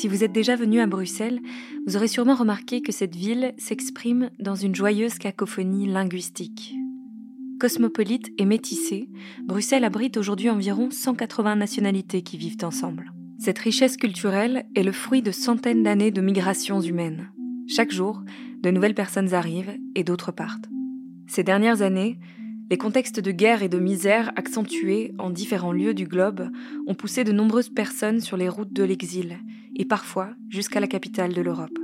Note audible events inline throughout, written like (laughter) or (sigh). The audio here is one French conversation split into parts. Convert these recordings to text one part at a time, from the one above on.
Si vous êtes déjà venu à Bruxelles, vous aurez sûrement remarqué que cette ville s'exprime dans une joyeuse cacophonie linguistique. Cosmopolite et métissée, Bruxelles abrite aujourd'hui environ 180 nationalités qui vivent ensemble. Cette richesse culturelle est le fruit de centaines d'années de migrations humaines. Chaque jour, de nouvelles personnes arrivent et d'autres partent. Ces dernières années, les contextes de guerre et de misère accentués en différents lieux du globe ont poussé de nombreuses personnes sur les routes de l'exil, et parfois jusqu'à la capitale de l'Europe.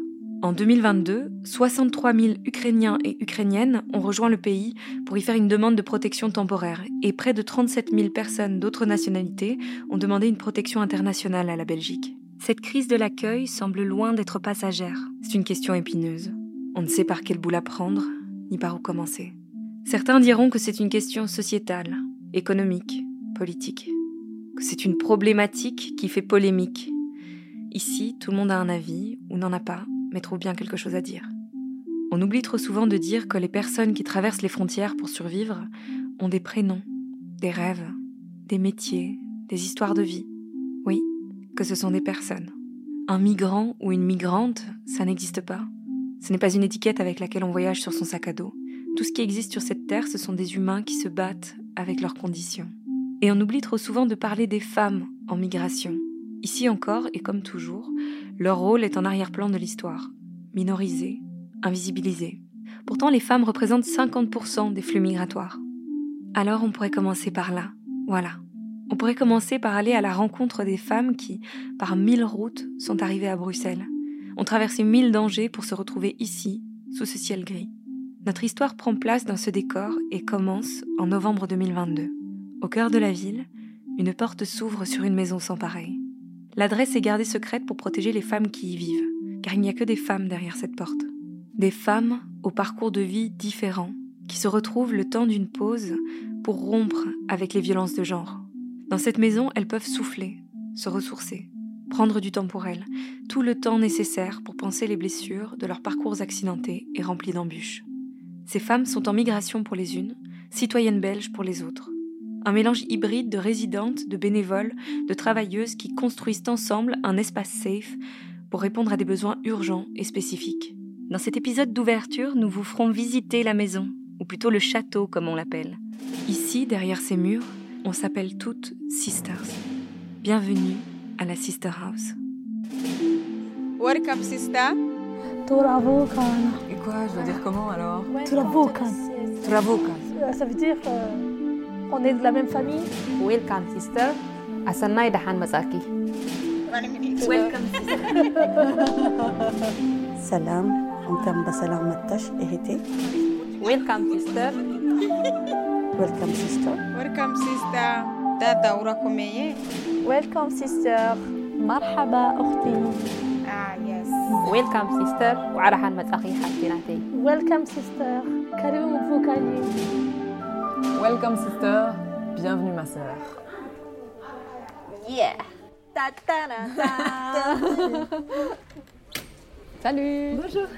En 2022, 63 000 Ukrainiens et Ukrainiennes ont rejoint le pays pour y faire une demande de protection temporaire, et près de 37 000 personnes d'autres nationalités ont demandé une protection internationale à la Belgique. Cette crise de l'accueil semble loin d'être passagère. C'est une question épineuse. On ne sait par quel bout la prendre, ni par où commencer. Certains diront que c'est une question sociétale, économique, politique, que c'est une problématique qui fait polémique. Ici, tout le monde a un avis, ou n'en a pas, mais trouve bien quelque chose à dire. On oublie trop souvent de dire que les personnes qui traversent les frontières pour survivre ont des prénoms, des rêves, des métiers, des histoires de vie. Oui, que ce sont des personnes. Un migrant ou une migrante, ça n'existe pas. Ce n'est pas une étiquette avec laquelle on voyage sur son sac à dos. Tout ce qui existe sur cette terre, ce sont des humains qui se battent avec leurs conditions. Et on oublie trop souvent de parler des femmes en migration. Ici encore, et comme toujours, leur rôle est en arrière-plan de l'histoire, minorisé, invisibilisé. Pourtant, les femmes représentent 50% des flux migratoires. Alors on pourrait commencer par là, voilà. On pourrait commencer par aller à la rencontre des femmes qui, par mille routes, sont arrivées à Bruxelles, ont traversé mille dangers pour se retrouver ici, sous ce ciel gris. Notre histoire prend place dans ce décor et commence en novembre 2022. Au cœur de la ville, une porte s'ouvre sur une maison sans pareil. L'adresse est gardée secrète pour protéger les femmes qui y vivent, car il n'y a que des femmes derrière cette porte. Des femmes au parcours de vie différent, qui se retrouvent le temps d'une pause pour rompre avec les violences de genre. Dans cette maison, elles peuvent souffler, se ressourcer, prendre du temps pour elles, tout le temps nécessaire pour penser les blessures de leurs parcours accidentés et remplis d'embûches. Ces femmes sont en migration pour les unes, citoyennes belges pour les autres. Un mélange hybride de résidentes, de bénévoles, de travailleuses qui construisent ensemble un espace safe pour répondre à des besoins urgents et spécifiques. Dans cet épisode d'ouverture, nous vous ferons visiter la maison, ou plutôt le château comme on l'appelle. Ici, derrière ces murs, on s'appelle toutes Sisters. Bienvenue à la Sister House. Welcome, sister. Et quoi, je dois dire comment alors Turavukan. Travoka. Ça veut dire euh, on est de la même famille. Welcome sister. Asanay dahan masaki. Welcome. (laughs) سلام انتم بسلامتش اهتي Welcome sister. ويلكم سيستر Welcome, sister. Dada وراكم ايه؟ Welcome sister. مرحبا أختي. ዌልካም ሲስተር ዋዕራሓን መጻኺ ሓፍቲ ናተይ ዌልካም ሲስተር ከሪቦም ፎካይ ዌልካም ሲስተር Yeah. (laughs) Salut. Bonjour.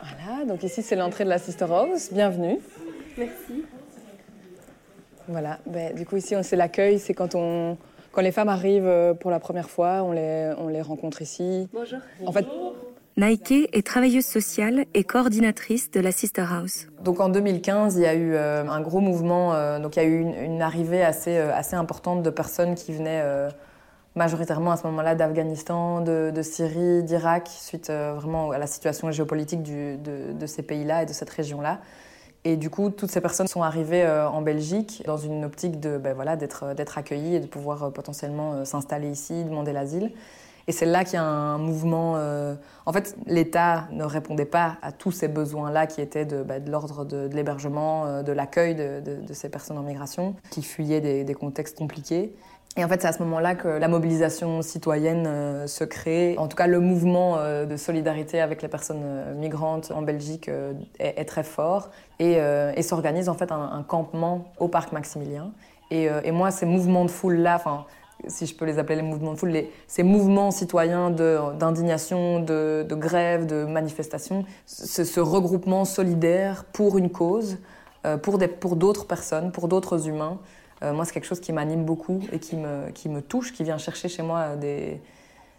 Voilà, donc ici c'est l'entrée de la Sister House. Bienvenue. Merci. Voilà, bah, du coup ici on c'est l'accueil, c'est quand on, quand les femmes arrivent euh, pour la première fois, on les, on les rencontre ici. Bonjour. En fait, Naike est travailleuse sociale et coordinatrice de la Sister House. Donc en 2015, il y a eu euh, un gros mouvement, euh, donc il y a eu une, une arrivée assez, euh, assez importante de personnes qui venaient majoritairement à ce moment-là d'Afghanistan, de, de Syrie, d'Irak, suite vraiment à la situation géopolitique du- de, de ces pays-là et de cette région-là. Et du coup, toutes ces personnes sont arrivées euh, en Belgique dans une optique de, ben voilà, d'être, d'être accueillies et de pouvoir euh, potentiellement euh, s'installer ici, demander l'asile. Et c'est là qu'il y a un mouvement. euh, En fait, l'État ne répondait pas à tous ces besoins-là qui étaient de, de l'ordre de, l'hébergement, euh, de l'accueil de, ces personnes en migration, qui fuyaient des contextes compliqués. Et en fait, c'est à ce moment-là que la mobilisation citoyenne euh, se crée. En tout cas, le mouvement euh, de solidarité avec les personnes euh, migrantes en Belgique est, très fort et, s'organise en fait un, campement au parc Maximilien. Et, moi, ces mouvements de foule-là, enfin, si je peux les appeler les mouvements de foule, ces mouvements citoyens de- d'indignation, de, de grève, de manifestation, ce, regroupement solidaire pour une cause, pour d'autres personnes, pour d'autres humains, moi, c'est quelque chose qui m'anime beaucoup et qui me, qui me touche, qui vient chercher chez moi des,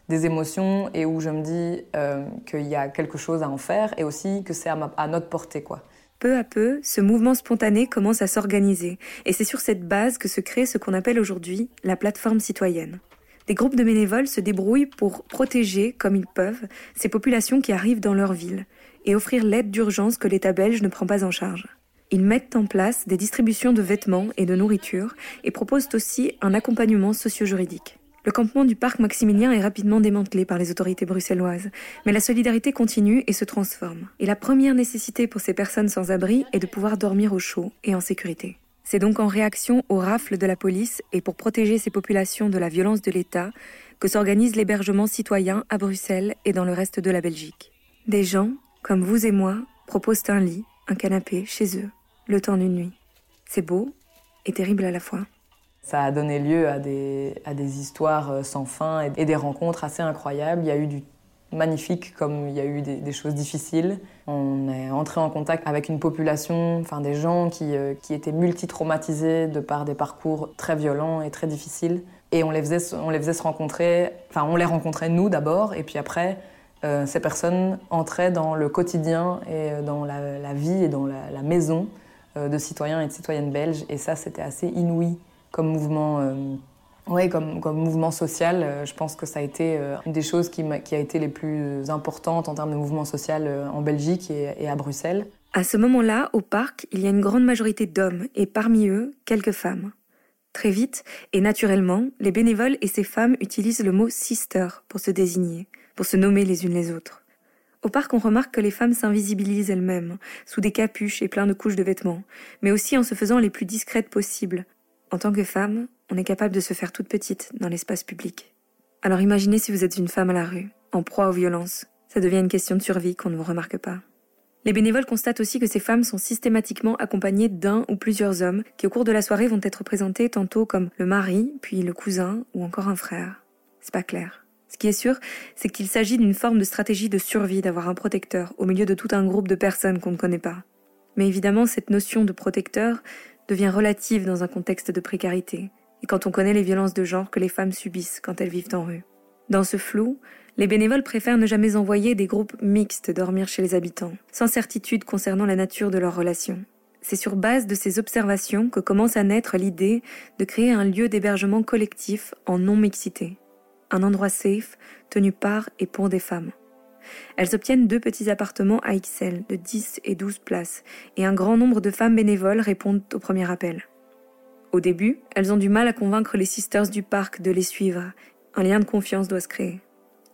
des émotions et où je me dis euh, qu'il y a quelque chose à en faire et aussi que c'est à, à notre portée, quoi. Peu à peu, ce mouvement spontané commence à s'organiser, et c'est sur cette base que se crée ce qu'on appelle aujourd'hui la plateforme citoyenne. Des groupes de bénévoles se débrouillent pour protéger, comme ils peuvent, ces populations qui arrivent dans leur ville, et offrir l'aide d'urgence que l'État belge ne prend pas en charge. Ils mettent en place des distributions de vêtements et de nourriture, et proposent aussi un accompagnement socio-juridique. Le campement du parc Maximilien est rapidement démantelé par les autorités bruxelloises, mais la solidarité continue et se transforme. Et la première nécessité pour ces personnes sans abri est de pouvoir dormir au chaud et en sécurité. C'est donc en réaction aux rafles de la police et pour protéger ces populations de la violence de l'État que s'organise l'hébergement citoyen à Bruxelles et dans le reste de la Belgique. Des gens, comme vous et moi, proposent un lit, un canapé chez eux, le temps d'une nuit. C'est beau et terrible à la fois. Ça a donné lieu à des, histoires euh, sans fin et, des rencontres assez incroyables. Il y a eu du magnifique comme il y a eu des, choses difficiles. On est entré en contact avec une population, enfin des gens qui, euh, qui étaient multi-traumatisés de par des parcours très violents et très difficiles. Et on les faisait, se- rencontrer, enfin on les rencontrait nous d'abord, et puis après, euh, ces personnes entraient dans le quotidien et dans la, vie et dans la, maison de citoyens et de citoyennes belges. Et ça, c'était assez inouï comme mouvement, euh, ouais, comme, comme mouvement social. Euh, je pense que ça a été euh, une des choses qui, a été les plus importantes en termes de mouvement social euh, en Belgique et à Bruxelles. À ce moment-là, au parc, il y a une grande majorité d'hommes et parmi eux, quelques femmes. Très vite et naturellement, les bénévoles et ces femmes utilisent le mot sister pour se désigner, pour se nommer les unes les autres. Au parc, on remarque que les femmes s'invisibilisent elles-mêmes, sous des capuches et plein de couches de vêtements, mais aussi en se faisant les plus discrètes possibles. En tant que femme, on est capable de se faire toute petite dans l'espace public. Alors imaginez si vous êtes une femme à la rue, en proie aux violences. Ça devient une question de survie qu'on ne vous remarque pas. Les bénévoles constatent aussi que ces femmes sont systématiquement accompagnées d'un ou plusieurs hommes qui au cours de la soirée vont être présentés tantôt comme le mari, puis le cousin ou encore un frère. C'est pas clair. Ce qui est sûr, c'est qu'il s'agit d'une forme de stratégie de survie d'avoir un protecteur au milieu de tout un groupe de personnes qu'on ne connaît pas. Mais évidemment, cette notion de protecteur devient relative dans un contexte de précarité, et quand on connaît les violences de genre que les femmes subissent quand elles vivent en rue. Dans ce flou, les bénévoles préfèrent ne jamais envoyer des groupes mixtes dormir chez les habitants, sans certitude concernant la nature de leurs relations. C'est sur base de ces observations que commence à naître l'idée de créer un lieu d'hébergement collectif en non-mixité. Un endroit safe, tenu par et pour des femmes. Elles obtiennent deux petits appartements à XL de 10 et 12 places, et un grand nombre de femmes bénévoles répondent au premier appel. Au début, elles ont du mal à convaincre les sisters du parc de les suivre. Un lien de confiance doit se créer.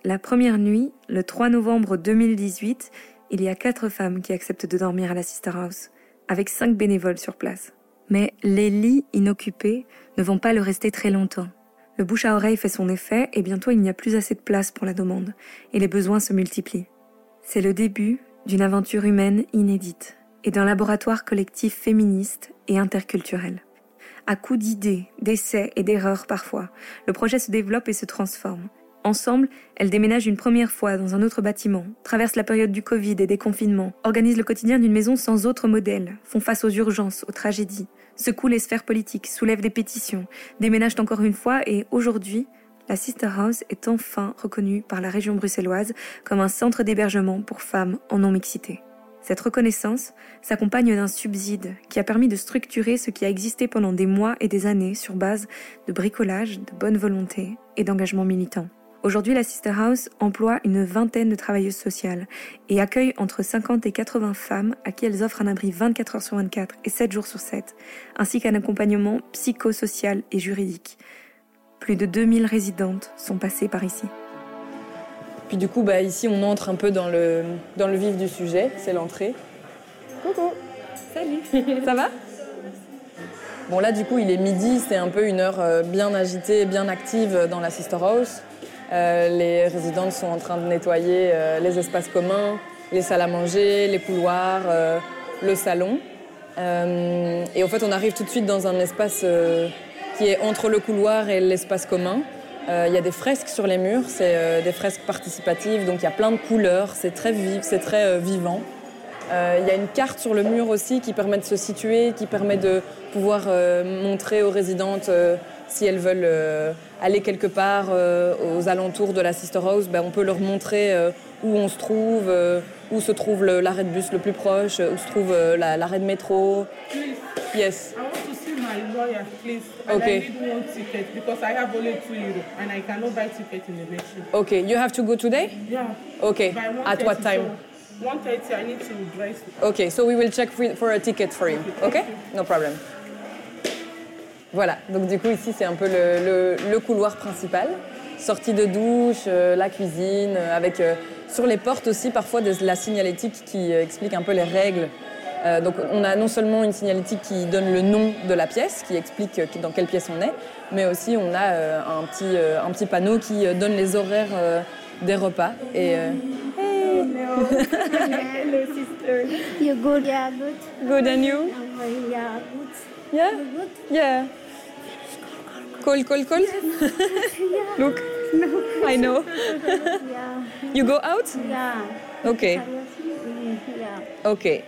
La première nuit, le 3 novembre 2018, il y a quatre femmes qui acceptent de dormir à la Sister House, avec cinq bénévoles sur place. Mais les lits inoccupés ne vont pas le rester très longtemps. Le bouche à oreille fait son effet et bientôt il n'y a plus assez de place pour la demande, et les besoins se multiplient. C'est le début d'une aventure humaine inédite, et d'un laboratoire collectif féministe et interculturel. À coups d'idées, d'essais et d'erreurs parfois, le projet se développe et se transforme. Ensemble, elles déménagent une première fois dans un autre bâtiment, traversent la période du Covid et des confinements, organisent le quotidien d'une maison sans autre modèle, font face aux urgences, aux tragédies, secouent les sphères politiques, soulèvent des pétitions, déménagent encore une fois et aujourd'hui, la Sister House est enfin reconnue par la région bruxelloise comme un centre d'hébergement pour femmes en non-mixité. Cette reconnaissance s'accompagne d'un subside qui a permis de structurer ce qui a existé pendant des mois et des années sur base de bricolage, de bonne volonté et d'engagement militant. Aujourd'hui, la Sister House emploie une vingtaine de travailleuses sociales et accueille entre 50 et 80 femmes à qui elles offrent un abri 24 heures sur 24 et 7 jours sur 7, ainsi qu'un accompagnement psychosocial et juridique. Plus de 2000 résidentes sont passées par ici. Puis du coup, bah, ici, on entre un peu dans le, dans le vif du sujet, c'est l'entrée. Coucou Salut (laughs) Ça va? Bon là, du coup, il est midi, c'est un peu une heure euh, bien agitée, bien active dans la Sister House. Euh, les résidentes sont en train de nettoyer euh, les espaces communs, les salles à manger, les couloirs, euh, le salon. Et en fait, on arrive tout de suite dans un espace qui est entre le couloir et l'espace commun. Il y a des fresques sur les murs, c'est des fresques participatives, donc il y a plein de couleurs, c'est très vif, c'est très vivant. Il y a une carte sur le mur aussi qui permet de se situer, qui permet de pouvoir montrer aux résidentes si elles veulent euh, aller quelque part euh, aux alentours de la Sister House, ben, on peut leur montrer euh, où on se trouve, euh, où se trouve l'arrêt de bus le plus proche, où se trouve euh, la- l'arrêt de métro. Yes. I want to see my lawyer, please. And Okay. I need one ticket because I have only two euro and I cannot buy ticket in the machine. Okay, you have to go today? Yeah. Okay, at what 1:30, time? So 1.30, I need to dress. Okay, so we will check for for a ticket for you. Okay? No problem. Voilà, donc du coup ici c'est un peu le, le- le couloir principal. Sortie de douche, euh, la cuisine, euh, avec euh, sur les portes aussi parfois des- la signalétique qui euh, explique un peu les règles. Euh, donc on a non seulement une signalétique qui donne le nom de la pièce, qui explique euh, dans quelle pièce on est, mais aussi on a euh, un, petit, euh, un petit panneau qui euh, donne les horaires euh, des repas. Et, euh, Hello, (laughs) sister. You good? Yeah, good. good and you? Yeah, good. Yeah? Yeah. Call, call, call? (laughs) Look, I know. Yeah. (laughs) You go out? Yeah. Okay, Yeah. okay.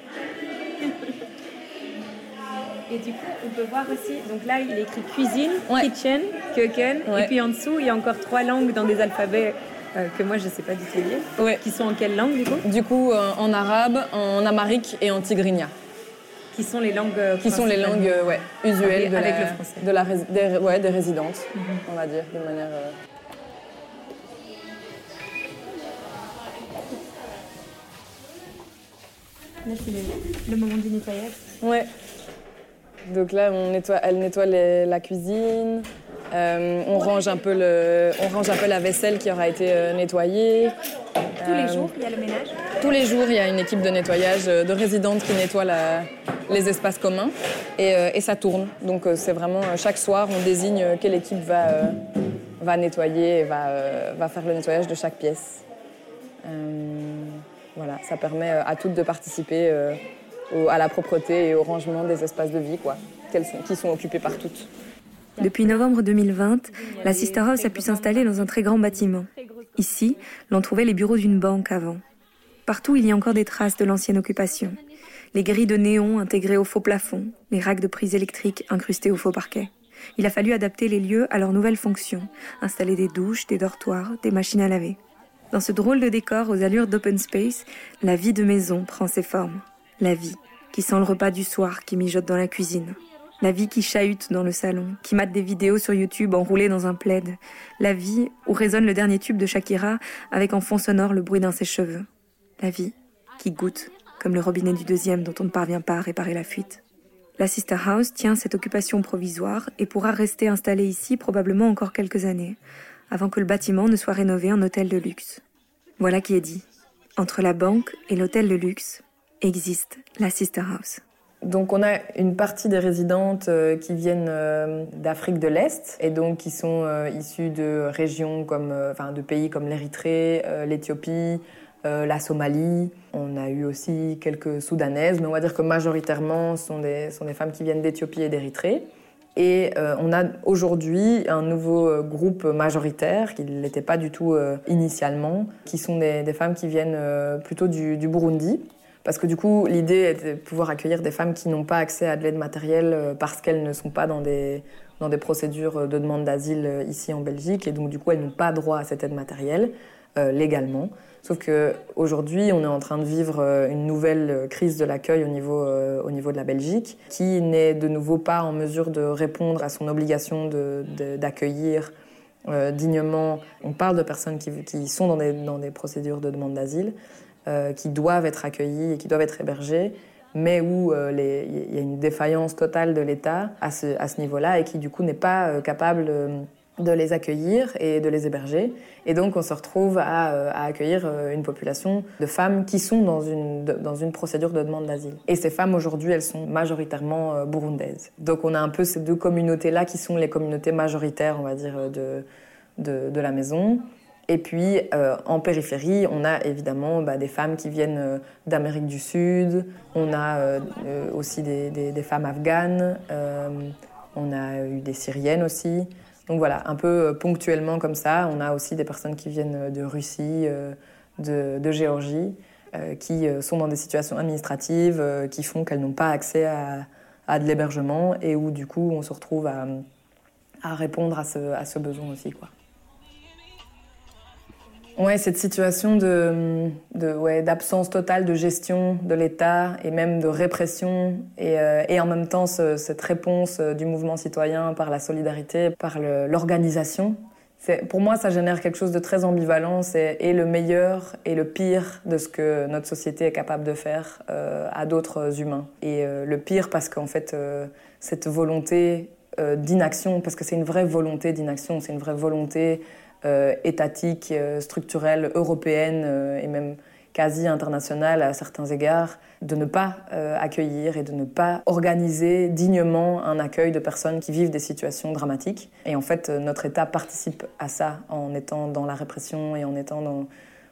Et du coup, on peut voir aussi, donc là, il est écrit cuisine, Ouais. kitchen, köken, Ouais. et puis en dessous, il y a encore trois langues dans des alphabets euh, que moi, je ne sais pas du tout lire. Ouais. Qui sont en quelle langue, du coup? Du coup, euh, en arabe, en amharique et en tigrinya, Qui sont les langues euh, qui sont les principales. langues euh, ouais, usuelles de Avec la, le français. de la rés- des, ouais, des résidentes, on va dire, de manière. euh, Là, c'est le, le moment du nettoyage. Ouais. Donc là, on nettoie, elle nettoie les- la cuisine. euh, on, range un peu le, on range un peu la vaisselle qui aura été euh, nettoyée. Tous les jours, il y a le ménage. Tous les jours, il y a une équipe de nettoyage de résidentes qui nettoie la- les espaces communs et, euh, ça tourne. Donc euh, c'est vraiment euh, chaque soir, on désigne quelle équipe va, nettoyer et va, faire le nettoyage de chaque pièce. Voilà, ça permet à toutes de participer à la propreté et au rangement des espaces de vie, quoi, qui sont occupés par toutes. Depuis novembre 2020, la Sister House a pu s'installer dans un très grand bâtiment. Ici, l'on trouvait les bureaux d'une banque avant. Partout, il y a encore des traces de l'ancienne occupation. Les grilles de néon intégrées au faux plafond, les racks de prises électriques incrustés au faux parquet. Il a fallu adapter les lieux à leurs nouvelles fonctions, installer des douches, des dortoirs, des machines à laver. Dans ce drôle de décor aux allures d'open space, la vie de maison prend ses formes. La vie qui sent le repas du soir qui mijote dans la cuisine. La vie qui chahute dans le salon, qui mate des vidéos sur YouTube enroulées dans un plaid. La vie où résonne le dernier tube de Shakira avec en fond sonore le bruit d'un sèche-cheveux. La vie qui goûte comme le robinet du deuxième dont on ne parvient pas à réparer la fuite. La Sister House tient cette occupation provisoire et pourra rester installée ici probablement encore quelques années, avant que le bâtiment ne soit rénové en hôtel de luxe. Voilà qui est dit. Entre la banque et l'hôtel de luxe existe la Sister House. Donc on a une partie des résidentes euh, qui viennent euh, d'Afrique de l'Est et donc qui sont euh, issues de régions comme, enfin de pays comme l'Érythrée, l'Éthiopie, euh, la Somalie. On a eu aussi quelques Soudanaises, mais on va dire que majoritairement ce sont des, sont des femmes qui viennent d'Éthiopie et d'Érythrée. Et euh, on a aujourd'hui un nouveau euh, groupe majoritaire, qui ne l'était pas du tout initialement, qui sont des, des femmes qui viennent plutôt du, du Burundi. Parce que du coup, l'idée était de pouvoir accueillir des femmes qui n'ont pas accès à de l'aide matérielle parce qu'elles ne sont pas dans des, dans des procédures de demande d'asile ici en Belgique. Et donc, du coup, elles n'ont pas droit à cette aide matérielle légalement. Sauf qu'aujourd'hui, on est en train de vivre euh, une nouvelle euh, crise de l'accueil au, niveau, euh, au niveau de la Belgique, qui n'est de nouveau pas en mesure de répondre à son obligation d'accueillir dignement. On parle de personnes qui, qui sont dans des, dans des procédures de demande d'asile, qui doivent être accueillies et qui doivent être hébergées, mais où il y a une défaillance totale de l'État à ce, à ce niveau-là et qui du coup n'est pas capable de les accueillir et de les héberger. Et donc on se retrouve à, euh, accueillir euh, une population de femmes qui sont dans une, dans une procédure de demande d'asile. Et ces femmes aujourd'hui, elles sont majoritairement euh, burundaises. Donc on a un peu ces deux communautés-là qui sont les communautés majoritaires, on va dire, de, de, la maison. Et puis, en périphérie, on a évidemment bah, des femmes qui viennent d'Amérique du Sud, on a aussi des, femmes afghanes, on a eu des Syriennes aussi. Donc voilà, un peu euh, ponctuellement comme ça. On a aussi des personnes qui viennent euh, de Russie, euh, de, Géorgie. qui sont dans des situations administratives qui font qu'elles n'ont pas accès à, de l'hébergement et où du coup on se retrouve à, à répondre à ce, à ce besoin aussi. Quoi. Ouais, cette situation de, ouais, d'absence totale de gestion de l'État et même de répression et, euh, et en même temps ce- cette réponse euh, du mouvement citoyen par la solidarité, par l'organisation. Pour moi, ça génère quelque chose de très ambivalent. C'est et le meilleur et le pire de ce que notre société est capable de faire euh, à d'autres humains. Et le pire parce qu'en fait, cette volonté d'inaction, parce que c'est une vraie volonté d'inaction, c'est une vraie volonté étatique, euh, structurelle, européenne euh, et même quasi internationale à certains égards, de ne pas euh, accueillir et de ne pas organiser dignement un accueil de personnes qui vivent des situations dramatiques. Et en fait, euh, notre État participe à ça en étant dans la répression et en étant dans,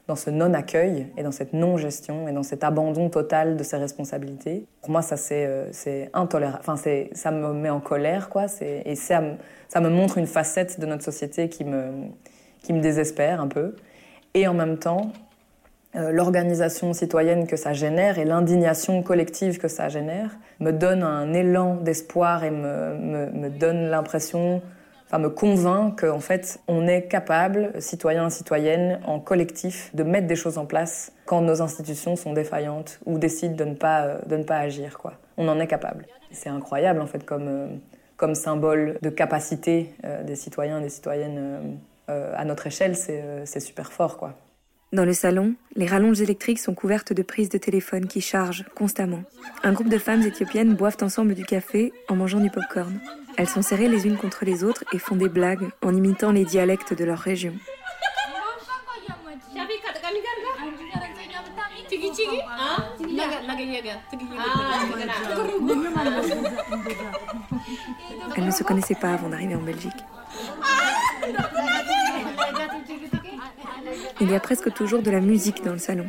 dans ce non-accueil et dans cette non-gestion et dans cet abandon total de ses responsabilités. Pour moi, ça, c'est euh, intolérable. Enfin, ça me met en colère, quoi. Et ça me montre une facette de notre société qui me, qui me désespère un peu. Et en même temps, euh, l'organisation citoyenne que ça génère et l'indignation collective que ça génère me donne un élan d'espoir et me, me, donne l'impression, enfin me convainc qu'en fait on est capable, citoyens et citoyennes, en collectif, de mettre des choses en place quand nos institutions sont défaillantes ou décident de ne pas, euh, de ne pas agir. Quoi. On en est capable. C'est incroyable en fait comme, euh, comme symbole de capacité des citoyens et des citoyennes euh, à notre échelle, c'est euh, c'est super fort. quoi. Dans le salon, les rallonges électriques sont couvertes de prises de téléphone qui chargent constamment. Un groupe de femmes éthiopiennes boivent ensemble du café en mangeant du popcorn. Elles sont serrées les unes contre les autres et font des blagues en imitant les dialectes de leur région. Elles ne se connaissaient pas avant d'arriver en Belgique. Il y a presque toujours de la musique dans le salon.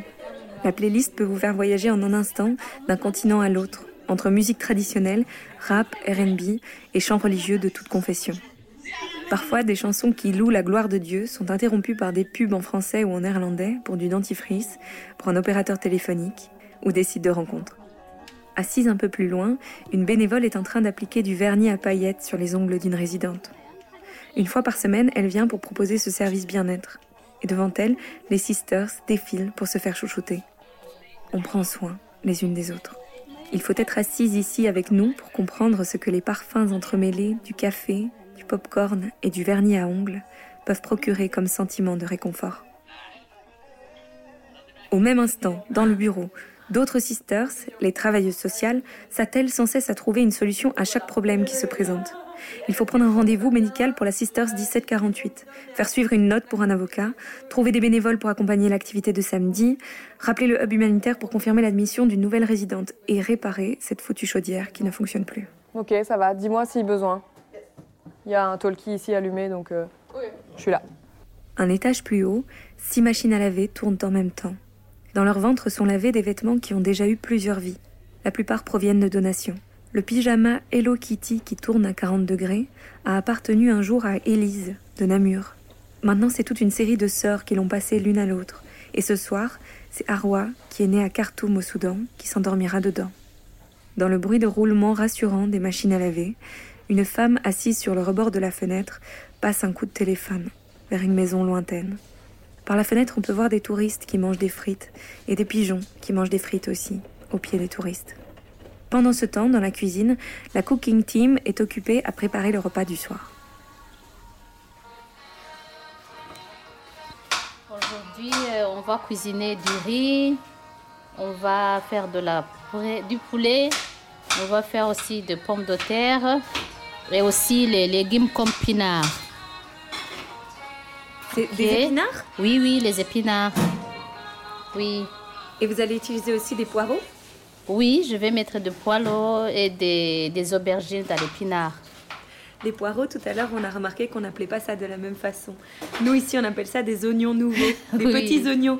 La playlist peut vous faire voyager en un instant d'un continent à l'autre, entre musique traditionnelle, rap, RB et chants religieux de toute confession. Parfois, des chansons qui louent la gloire de Dieu sont interrompues par des pubs en français ou en néerlandais pour du dentifrice, pour un opérateur téléphonique ou des sites de rencontres. Assise un peu plus loin, une bénévole est en train d'appliquer du vernis à paillettes sur les ongles d'une résidente. Une fois par semaine, elle vient pour proposer ce service bien-être. Et devant elle, les sisters défilent pour se faire chouchouter. On prend soin les unes des autres. Il faut être assise ici avec nous pour comprendre ce que les parfums entremêlés du café, du pop-corn et du vernis à ongles peuvent procurer comme sentiment de réconfort. Au même instant, dans le bureau, d'autres sisters, les travailleuses sociales, s'attellent sans cesse à trouver une solution à chaque problème qui se présente. Il faut prendre un rendez-vous médical pour la Sisters 1748, faire suivre une note pour un avocat, trouver des bénévoles pour accompagner l'activité de samedi, rappeler le hub humanitaire pour confirmer l'admission d'une nouvelle résidente et réparer cette foutue chaudière qui ne fonctionne plus. Ok, ça va. Dis-moi si besoin. Il y a un talkie ici allumé, donc euh, je suis là. Un étage plus haut, six machines à laver tournent en même temps. Dans leur ventre sont lavés des vêtements qui ont déjà eu plusieurs vies. La plupart proviennent de donations. Le pyjama Hello Kitty qui tourne à 40 degrés a appartenu un jour à Élise de Namur. Maintenant, c'est toute une série de sœurs qui l'ont passé l'une à l'autre. Et ce soir, c'est Arwa, qui est née à Khartoum au Soudan, qui s'endormira dedans. Dans le bruit de roulement rassurant des machines à laver, une femme assise sur le rebord de la fenêtre passe un coup de téléphone vers une maison lointaine. Par la fenêtre, on peut voir des touristes qui mangent des frites et des pigeons qui mangent des frites aussi, au pied des touristes. Pendant ce temps, dans la cuisine, la cooking team est occupée à préparer le repas du soir. Aujourd'hui, euh, on va cuisiner du riz, on va faire de la du poulet, on va faire aussi des pommes de terre et aussi les légumes comme pinard. C'est des épinards? Oui, oui, les épinards. Oui. Et vous allez utiliser aussi des poireaux? Oui, je vais mettre des poireaux et des, des aubergines dans l'épinard. Les poireaux, tout à l'heure, on a remarqué qu'on n'appelait pas ça de la même façon. Nous, ici, on appelle ça des oignons nouveaux, (laughs) des Oui. petits oignons.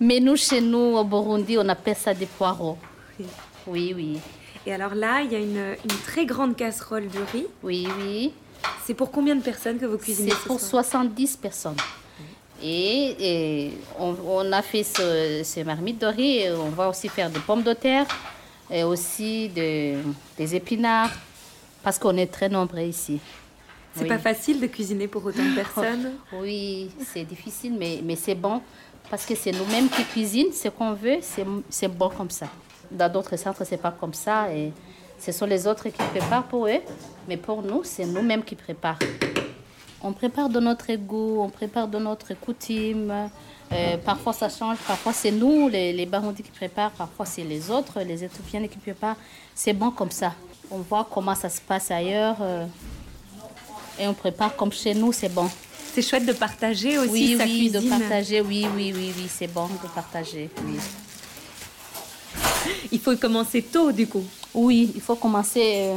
Mais nous, chez nous, au Burundi, on appelle ça des poireaux. Oui. Oui, oui. Et alors là, il y a une, une très grande casserole de riz. Oui, oui. C'est pour combien de personnes que vous cuisinez C'est ce pour soir? 70 personnes. Et, et on, on a fait ce, de riz. Et on va aussi faire des pommes de terre et aussi de- des épinards parce qu'on est très nombreux ici. C'est Oui. pas facile de cuisiner pour autant de (laughs) personnes. Oui, c'est difficile, mais, mais c'est bon parce que c'est nous-mêmes qui cuisinons ce qu'on veut, c'est c'est bon comme ça. Dans d'autres centres, c'est pas comme ça et ce sont les autres qui préparent pour eux, mais pour nous, c'est nous-mêmes qui préparons. On prépare de notre goût, on prépare de notre coutume. Euh, parfois ça change, parfois c'est nous, les, les qui préparent, parfois c'est les autres, les Éthiopiennes qui préparent. C'est bon comme ça. On voit comment ça se passe ailleurs euh, et on prépare comme chez nous, c'est bon. C'est chouette de partager aussi Oui, sa oui, cuisine. de partager, oui, oui, oui, oui, c'est bon de partager, oui. (laughs) Il faut commencer tôt du coup. Oui, il faut commencer euh,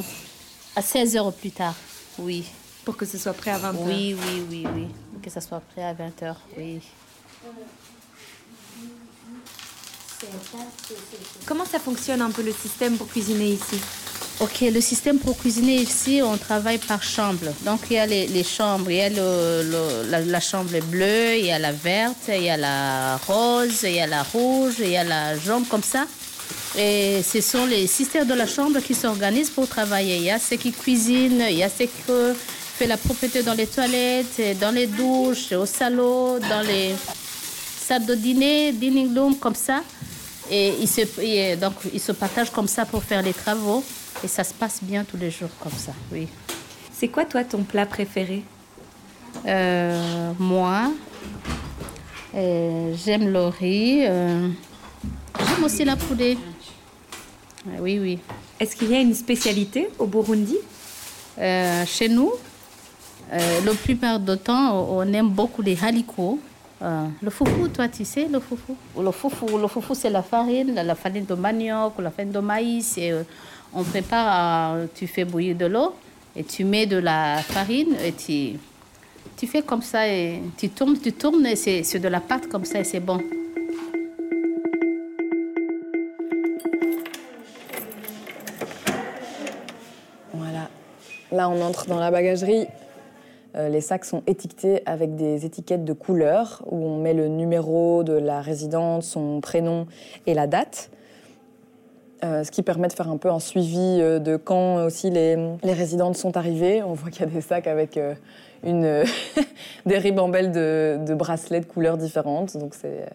à 16 heures plus tard, oui. Pour que ce soit prêt à 20 heures. Oui, oui, oui, oui, que ça soit prêt à 20 heures, oui. Comment ça fonctionne un peu le système pour cuisiner ici? Ok, le système pour cuisiner ici, on travaille par chambre. Donc il y a les, les chambres, il y a le- le- la, la chambre bleue, il y a la verte, il y a la rose, il y a la rouge, il y a la jaune comme ça. Et ce sont les sisters de la chambre qui s'organisent pour travailler. Il y a ceux qui cuisinent, il y a ceux qui font la propreté dans les toilettes, dans les douches, au salon, dans les salles de dîner, dining room, comme ça. Et ils se, et donc, ils se partagent comme ça pour faire les travaux. Et ça se passe bien tous les jours comme ça, oui. C'est quoi toi ton plat préféré? Euh, moi, euh, j'aime le riz. euh, j'aime aussi la poulet. Ah, Oui, oui. Est-ce qu'il y a une spécialité au Burundi? Chez nous, euh, la plupart du temps, on aime beaucoup les haricots. Euh, le foufou, toi, tu sais, le foufou? Le foufou, le foufou c'est la farine, la, farine de manioc ou la farine de maïs. Et, euh, on prépare, euh, tu fais bouillir de l'eau et tu mets de la farine et tu, tu fais comme ça et tu tournes, tu tournes et c'est c'est de la pâte comme ça et c'est bon. Voilà. Là, on entre dans la bagagerie. Euh, les sacs sont étiquetés avec des étiquettes de couleur où on met le numéro de la résidente, son prénom et la date. Euh, ce qui permet de faire un peu un suivi euh, de quand aussi les, résidentes sont arrivées. On voit qu'il y a des sacs avec une, (laughs) des ribambelles de, de bracelets de couleurs différentes. Donc c'est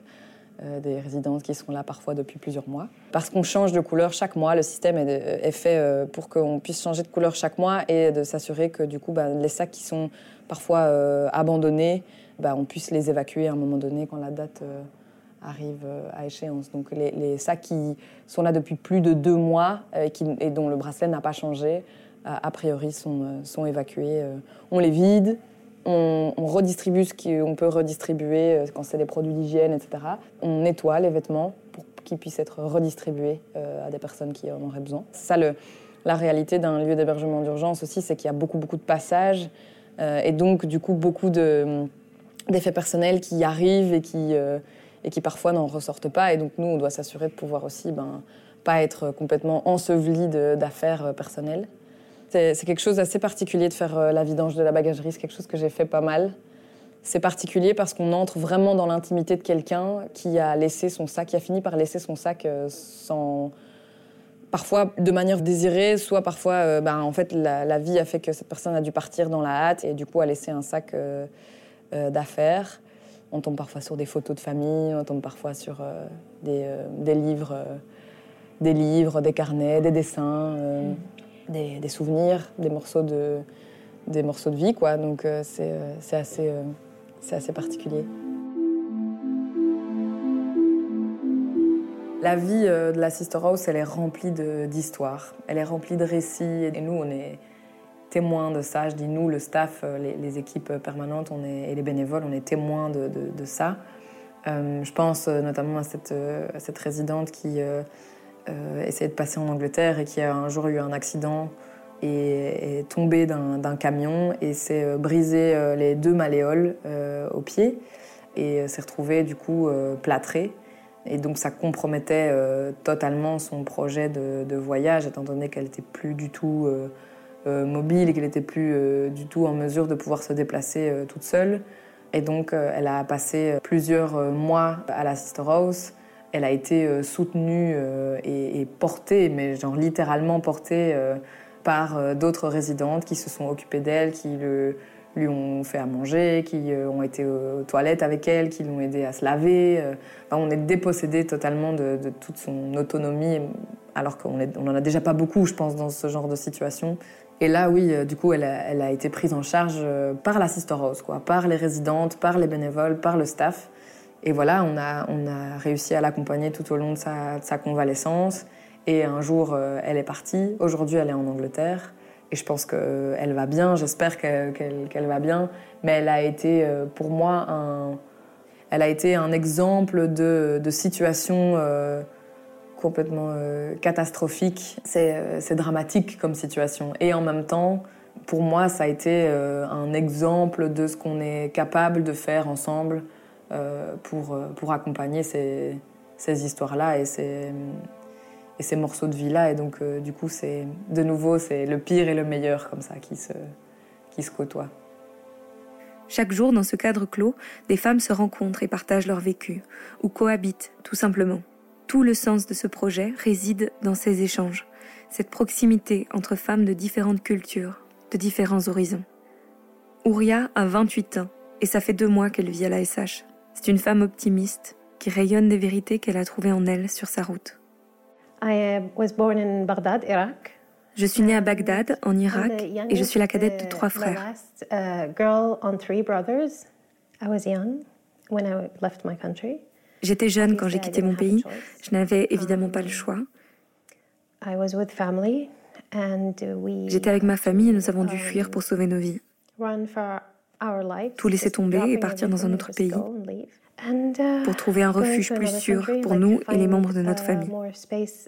euh, des résidentes qui sont là parfois depuis plusieurs mois. Parce qu'on change de couleur chaque mois, le système est, est fait euh, pour qu'on puisse changer de couleur chaque mois et de s'assurer que du coup, bah, les sacs qui sont parfois euh, abandonnés, bah, on puisse les évacuer à un moment donné quand la date euh, arrive euh, à échéance. Donc les, sacs qui sont là depuis plus de deux mois euh, et, et dont le bracelet n'a pas changé, a priori sont, euh, sont évacués. euh. On les vide, on, redistribue ce qu'on peut redistribuer euh, quand c'est des produits d'hygiène, etc. On nettoie les vêtements pour qu'ils puissent être redistribués euh, à des personnes qui en auraient besoin. Ça la réalité d'un lieu d'hébergement d'urgence aussi, c'est qu'il y a beaucoup, beaucoup de passages euh, et donc du coup beaucoup de, d'effets personnels qui arrivent et qui, et qui parfois n'en ressortent pas. Et donc nous, on doit s'assurer de pouvoir aussi ben, pas être complètement enseveli d'affaires personnelles. C'est quelque chose d'assez particulier de faire euh, la vidange de la bagagerie. C'est quelque chose que j'ai fait pas mal. C'est particulier parce qu'on entre vraiment dans l'intimité de quelqu'un qui a laissé son sac, qui a fini par laisser son sac euh, sans. Parfois de manière désirée, soit parfois, euh, ben, en fait, la, vie a fait que cette personne a dû partir dans la hâte et du coup a laissé un sac d'affaires. On tombe parfois sur des photos de famille, on tombe parfois sur des, livres, des livres, des carnets, des dessins, euh, des, souvenirs, des morceaux de, des morceaux de vie, quoi. Donc euh, c'est euh, c'est assez, euh, assez particulier. La vie de la Sister House, elle est remplie d'histoires, elle est remplie de récits, et nous, on est témoins de ça. Je dis nous, le staff, les, équipes permanentes on est, et les bénévoles, on est témoins de, ça. Je pense notamment à cette, à cette résidente qui euh, de passer en Angleterre et qui a un jour eu un accident et est tombée d'un camion et s'est euh, brisé euh, les deux malléoles euh, au pied et s'est retrouvée du coup euh. Et donc ça compromettait totalement son projet de, de voyage étant donné qu'elle n'était plus du tout mobile et qu'elle n'était plus du tout en mesure de pouvoir se déplacer toute seule. Et donc, elle a passé plusieurs mois à la Sister House. Elle a été euh, soutenue euh, et, portée, mais genre littéralement portée euh, par d'autres résidentes qui se sont occupées d'elle, qui lui ont fait à manger, qui ont été aux toilettes avec elle, qui l'ont aidé à se laver. On est dépossédé totalement de, toute son autonomie, alors qu'on n'en a déjà pas beaucoup, je pense, dans ce genre de situation. Et là, oui, du coup, elle a, été prise en charge par la Sister House, quoi, par les résidentes, par les bénévoles, par le staff. Et voilà, on a, on a réussi à l'accompagner tout au long de sa, convalescence. Et un jour, euh, elle est partie. Aujourd'hui, elle est en Angleterre. Et je pense qu'elle va bien. J'espère que- qu'elle va bien. Mais elle a été, euh, pour moi, un, elle a été un exemple de, situation euh, complètement catastrophique. C'est dramatique comme situation. Et en même temps, pour moi, ça a été un exemple de ce qu'on est capable de faire ensemble pour, euh, pour accompagner ces, ces histoires-là et ces, et ces morceaux de vie-là. Et donc, euh, du coup, c'est de nouveau, c'est le pire et le meilleur comme ça qui se, qui se côtoient. Chaque jour, dans ce cadre clos, des femmes se rencontrent et partagent leur vécu, ou cohabitent, tout simplement. Tout le sens de ce projet réside dans ces échanges, cette proximité entre femmes de différentes cultures, de différents horizons. Ouria a 28 ans, et ça fait deux mois qu'elle vit à la SH. C'est une femme optimiste, qui rayonne des vérités qu'elle a trouvées en elle sur sa route. I uh, was born in Baghdad, Iraq. Je suis née à Bagdad, en Irak, et je suis la cadette de youngest, trois frères. uh. J'étais jeune quand j'ai quitté mon pays. Je n'avais évidemment pas le choix. J'étais avec ma famille et nous avons dû fuir pour sauver nos vies. Tout laisser tomber et partir dans un autre pays uh, pour trouver un refuge plus sûr pour nous et les membres de notre uh, famille.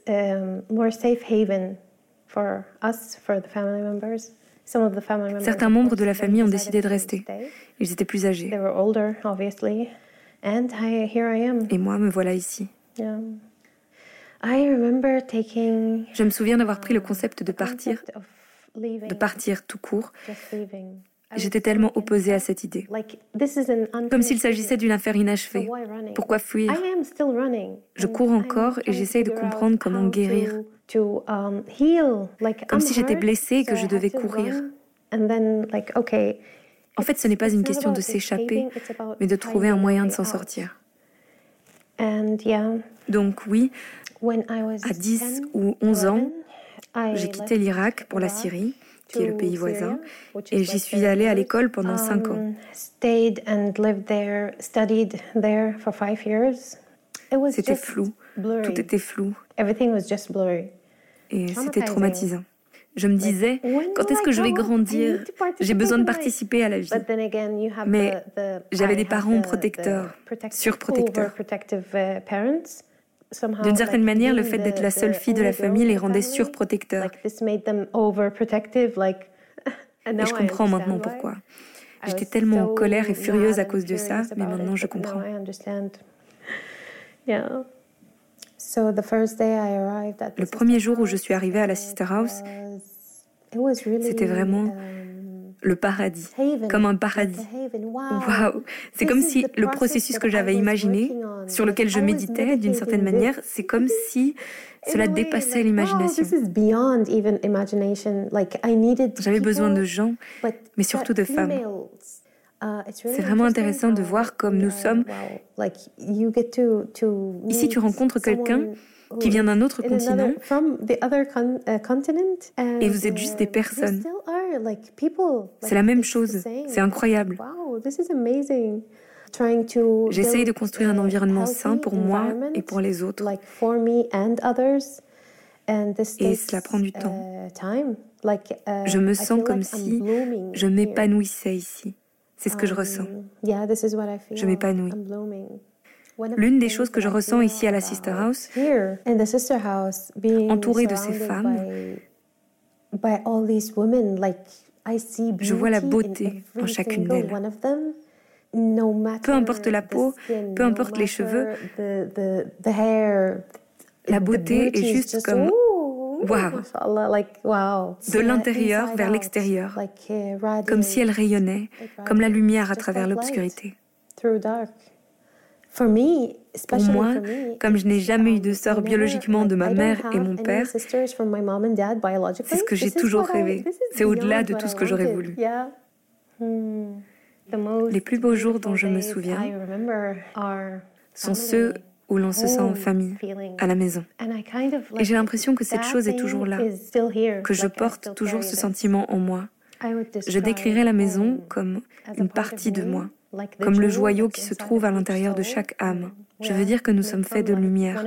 Um, more safe haven for us, for the family members. Some of the family members, Certains membres de la famille ont décidé de rester. Ils étaient plus âgés. They were older, obviously, and I, here I am. Et moi, me voilà ici. Yeah. I remember taking Je me souviens d'avoir pris le concept de partir, de partir tout court. J'étais tellement opposée à cette idée. Comme s'il s'agissait d'une affaire inachevée. Pourquoi fuir? Je cours encore et j'essaye de comprendre comment guérir. Um, Comme si j'étais blessée et que je devais courir. En fait, ce n'est pas une question de s'échapper, mais de trouver un moyen de s'en sortir. Donc oui, à 10 10 ou 11 ans, j'ai quitté l'Irak pour la Syrie, qui est le pays voisin, et j'y suis allée à l'école pendant 5 ans. Um, Stayed and lived there, studied there for five years. It was C'était flou, tout était flou, et c'était traumatisant. Je me disais, quand est-ce que je vais grandir? J'ai besoin de participer à la vie. But then again, you have Mais j'avais des parents protecteurs, surprotecteurs. D'une certaine manière, le fait d'être la seule fille de la famille les rendait surprotecteurs. (laughs) Et je comprends maintenant pourquoi. J'étais tellement en colère et furieuse à cause de ça, mais maintenant je comprends. I understand. (laughs) Yeah. So the first day I arrived at the Le premier jour où je suis arrivée à la Sister House, was- it was really, c'était vraiment um, le paradis, comme un like paradis. Waouh C'est comme si le process processus que j'avais imaginé, sur lequel je méditais d'une certaine manière, c'est comme si cela dépassait l'imagination. J'avais besoin de gens, mais surtout de femmes. Uh, C'est vraiment intéressant de voir comme nous sommes. Ici, tu rencontres quelqu'un qui vient d'un autre continent uh, continent, et vous êtes juste des personnes. C'est la même chose. C'est incroyable. Wow, this is amazing. Trying to J'essaye de construire un environnement sain pour moi environment, et pour les autres. like for me and others. And this Et cela prend du temps. uh, time. Like, uh, Je me I sens feel comme si je here. m'épanouissais ici. C'est ce que je Um, ressens. yeah, this is what I feel. Je m'épanouis. L'une des choses que je ressens ici à la Sister House, entourée de ces femmes, Je vois la beauté en chacune d'elles. Peu importe la peau, peu importe les cheveux, La beauté est juste just, comme wow. De l'intérieur vers l'extérieur, comme si elle rayonnait, comme la lumière à travers l'obscurité. through dark. For me, Pour moi, for me, comme je n'ai jamais eu um, de sœur I never- biologiquement de ma mère et mon père, sisters from my mom and dad biologically. c'est ce que j'ai toujours rêvé. C'est au-delà de tout ce que j'aurais voulu. Hmm. Les plus beaux jours dont je me souviens I remember are sont ceux où l'on se sent en famille, à la maison. And I kind of, Et j'ai l'impression que cette chose est toujours là, que je porte toujours ce sentiment en moi. I would Je décrirais la maison comme as a une part of partie de me, moi, comme le joyau qui se trouve à l'intérieur de chaque âme. Je veux dire que nous sommes faits de lumière.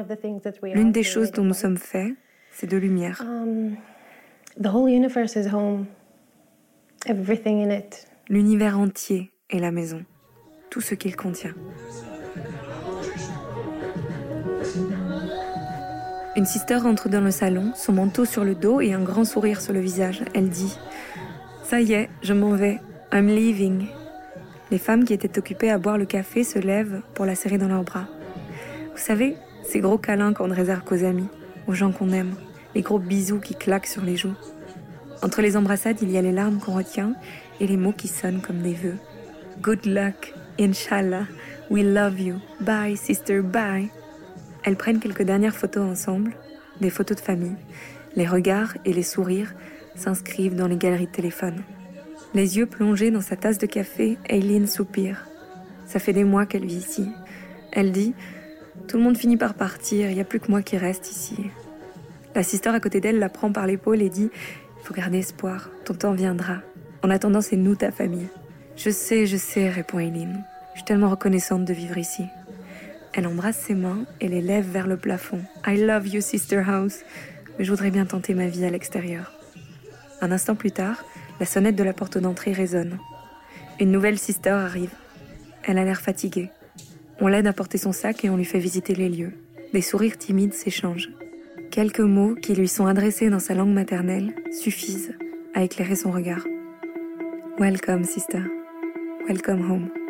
L'une des choses dont nous sommes faits, c'est de lumière. Um, the whole universe is home. Everything in it. L'univers entier est la maison, tout ce qu'il contient. Une sister entre dans le salon, son manteau sur le dos et un grand sourire sur le visage. Elle dit Ça y est, je m'en vais. I'm leaving. Les femmes qui étaient occupées à boire le café se lèvent pour la serrer dans leurs bras. Vous savez, ces gros câlins qu'on ne réserve qu'aux amis, aux gens qu'on aime, les gros bisous qui claquent sur les joues. Entre les embrassades, il y a les larmes qu'on retient et les mots qui sonnent comme des vœux. Good luck, Inshallah, we love you, bye sister, bye. Elles prennent quelques dernières photos ensemble, des photos de famille. Les regards et les sourires s'inscrivent dans les galeries de téléphone. Les yeux plongés dans sa tasse de café, Aileen soupire. Ça fait des mois qu'elle vit ici. Elle dit Tout le monde finit par partir, il n'y a plus que moi qui reste ici. La sister à côté d'elle la prend par l'épaule et dit Il faut garder espoir, ton temps viendra. En attendant, c'est nous ta famille. Je sais, je sais, répond Eileen. Je suis tellement reconnaissante de vivre ici. Elle embrasse ses mains et les lève vers le plafond. I love you, sister house. Mais je voudrais bien tenter ma vie à l'extérieur. Un instant plus tard, la sonnette de la porte d'entrée résonne. Une nouvelle sister arrive. Elle a l'air fatiguée. On l'aide à porter son sac et on lui fait visiter les lieux. Des sourires timides s'échangent. Quelques mots qui lui sont adressés dans sa langue maternelle suffisent à éclairer son regard. Welcome, sister. Welcome home.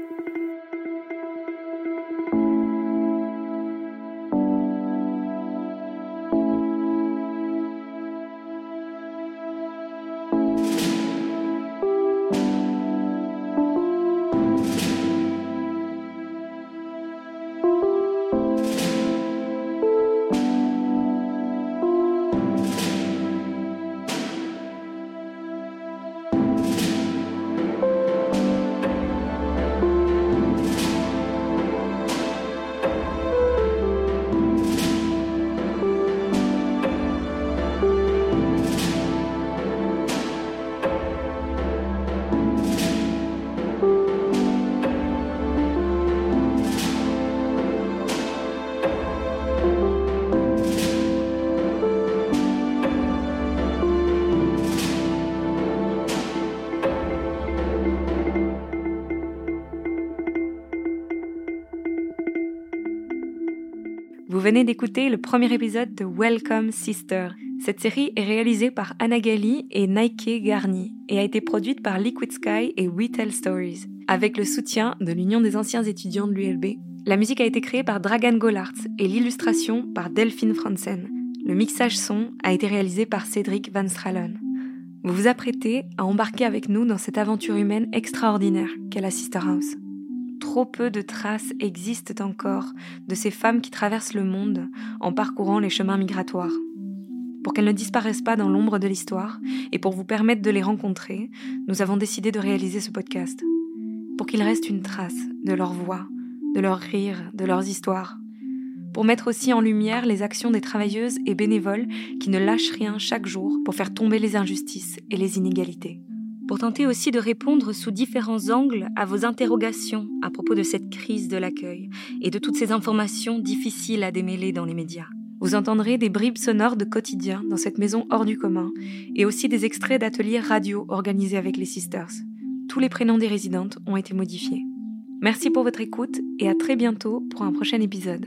Venez d'écouter le premier épisode de Welcome Sister. Cette série est réalisée par Anna Gali et Nike Garni et a été produite par Liquid Sky et We Tell Stories, avec le soutien de l'Union des anciens étudiants de l'ULB. La musique a été créée par Dragan Gollartz et l'illustration par Delphine Franzen. Le mixage son a été réalisé par Cédric Van Stralen. Vous vous apprêtez à embarquer avec nous dans cette aventure humaine extraordinaire qu'est la Sister House. Trop peu de traces existent encore de ces femmes qui traversent le monde en parcourant les chemins migratoires. Pour qu'elles ne disparaissent pas dans l'ombre de l'histoire et pour vous permettre de les rencontrer, nous avons décidé de réaliser ce podcast. Pour qu'il reste une trace de leur voix, de leurs rires, de leurs histoires. Pour mettre aussi en lumière les actions des travailleuses et bénévoles qui ne lâchent rien chaque jour pour faire tomber les injustices et les inégalités pour tenter aussi de répondre sous différents angles à vos interrogations à propos de cette crise de l'accueil et de toutes ces informations difficiles à démêler dans les médias. Vous entendrez des bribes sonores de quotidien dans cette maison hors du commun et aussi des extraits d'ateliers radio organisés avec les Sisters. Tous les prénoms des résidentes ont été modifiés. Merci pour votre écoute et à très bientôt pour un prochain épisode.